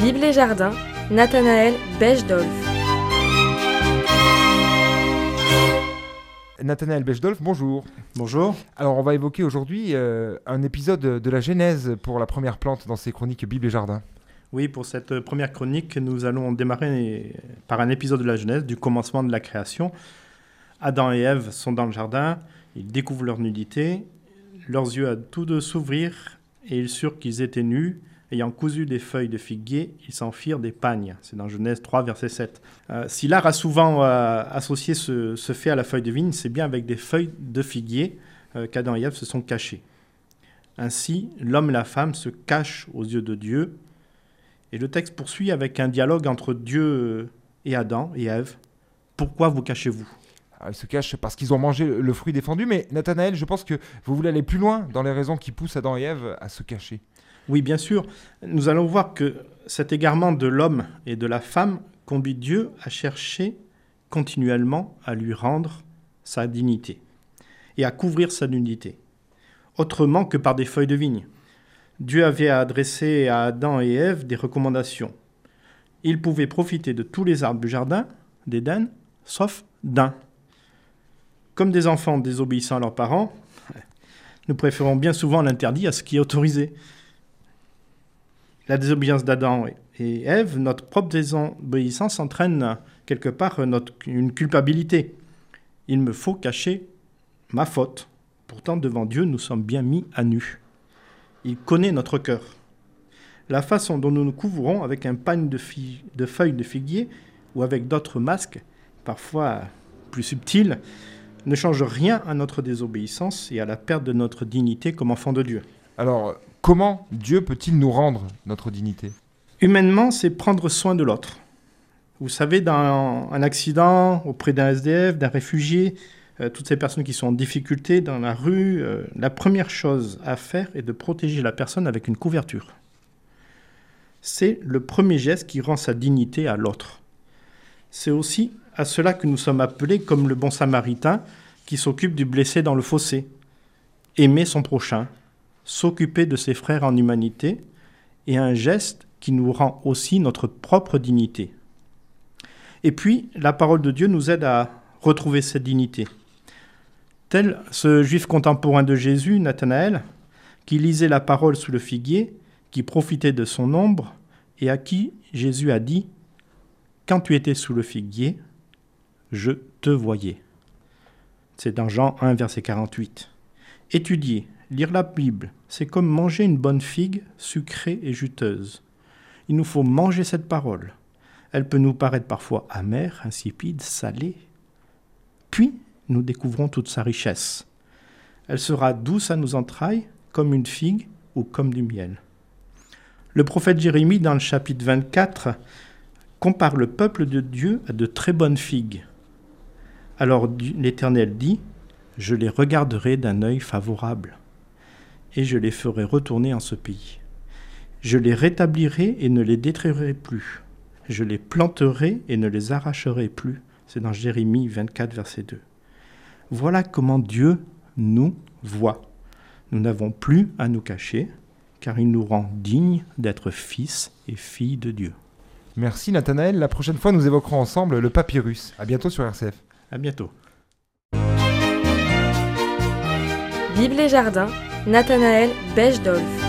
Bible et Jardin, Nathanaël Bechdolf. Nathanaël Bechdolf, bonjour. Bonjour. Alors on va évoquer aujourd'hui euh, un épisode de la Genèse pour la première plante dans ces chroniques Bible et Jardin. Oui, pour cette première chronique, nous allons démarrer par un épisode de la Genèse, du commencement de la création. Adam et Ève sont dans le jardin, ils découvrent leur nudité, leurs yeux à tous deux s'ouvrir et ils surent qu'ils étaient nus. Ayant cousu des feuilles de figuier, ils s'en firent des pagnes. C'est dans Genèse 3, verset 7. Euh, si l'art a souvent euh, associé ce, fait à la feuille de vigne, c'est bien avec des feuilles de figuier euh, qu'Adam et Ève se sont cachés. Ainsi, l'homme et la femme se cachent aux yeux de Dieu. Et le texte poursuit avec un dialogue entre Dieu et Adam et Ève. Pourquoi vous cachez-vous? Ah, ils se cachent parce qu'ils ont mangé le fruit défendu. Mais Nathanaël, je pense que vous voulez aller plus loin dans les raisons qui poussent Adam et Ève à se cacher. Oui, bien sûr. Nous allons voir que cet égarement de l'homme et de la femme conduit Dieu à chercher continuellement à lui rendre sa dignité et à couvrir sa nudité, autrement que par des feuilles de vigne. Dieu avait adressé à Adam et Ève des recommandations. Ils pouvaient profiter de tous les arbres du jardin d'Éden, sauf d'un. Comme des enfants désobéissant à leurs parents, nous préférons bien souvent l'interdit à ce qui est autorisé. La désobéissance d'Adam et Ève, notre propre désobéissance entraîne quelque part notre, une culpabilité. Il me faut cacher ma faute. Pourtant, devant Dieu, nous sommes bien mis à nu. Il connaît notre cœur. La façon dont nous nous couvrons avec un pagne de, de feuilles de figuier ou avec d'autres masques, parfois plus subtils, ne change rien à notre désobéissance et à la perte de notre dignité comme enfant de Dieu. Alors, Comment Dieu peut-il nous rendre notre dignité? Humainement, c'est prendre soin de l'autre. Vous savez, dans un accident, auprès d'un SDF, d'un réfugié, euh, toutes ces personnes qui sont en difficulté dans la rue, euh, la première chose à faire est de protéger la personne avec une couverture. C'est le premier geste qui rend sa dignité à l'autre. C'est aussi à cela que nous sommes appelés comme le bon samaritain qui s'occupe du blessé dans le fossé. Aimer son prochain, s'occuper de ses frères en humanité, et un geste qui nous rend aussi notre propre dignité. Et puis, la parole de Dieu nous aide à retrouver cette dignité. Tel ce juif contemporain de Jésus, Nathanaël, qui lisait la parole sous le figuier, qui profitait de son ombre, et à qui Jésus a dit Quand tu étais sous le figuier, je te voyais. C'est dans Jean 1, verset 48. Étudier, lire la Bible, c'est comme manger une bonne figue sucrée et juteuse. Il nous faut manger cette parole. Elle peut nous paraître parfois amère, insipide, salée. Puis, nous découvrons toute sa richesse. Elle sera douce à nos entrailles, comme une figue ou comme du miel. Le prophète Jérémie, dans le chapitre 24, compare le peuple de Dieu à de très bonnes figues. Alors l'Éternel dit, Je les regarderai d'un œil favorable et je les ferai retourner en ce pays. Je les rétablirai et ne les détruirai plus. Je les planterai et ne les arracherai plus. C'est dans Jérémie 24, verset 2. Voilà comment Dieu nous voit. Nous n'avons plus à nous cacher, car il nous rend dignes d'être fils et filles de Dieu. Merci Nathanaël. La prochaine fois, nous évoquerons ensemble le papyrus. À bientôt sur RCF. À bientôt. Bible et Jardin, Nathanaël Bechdolf.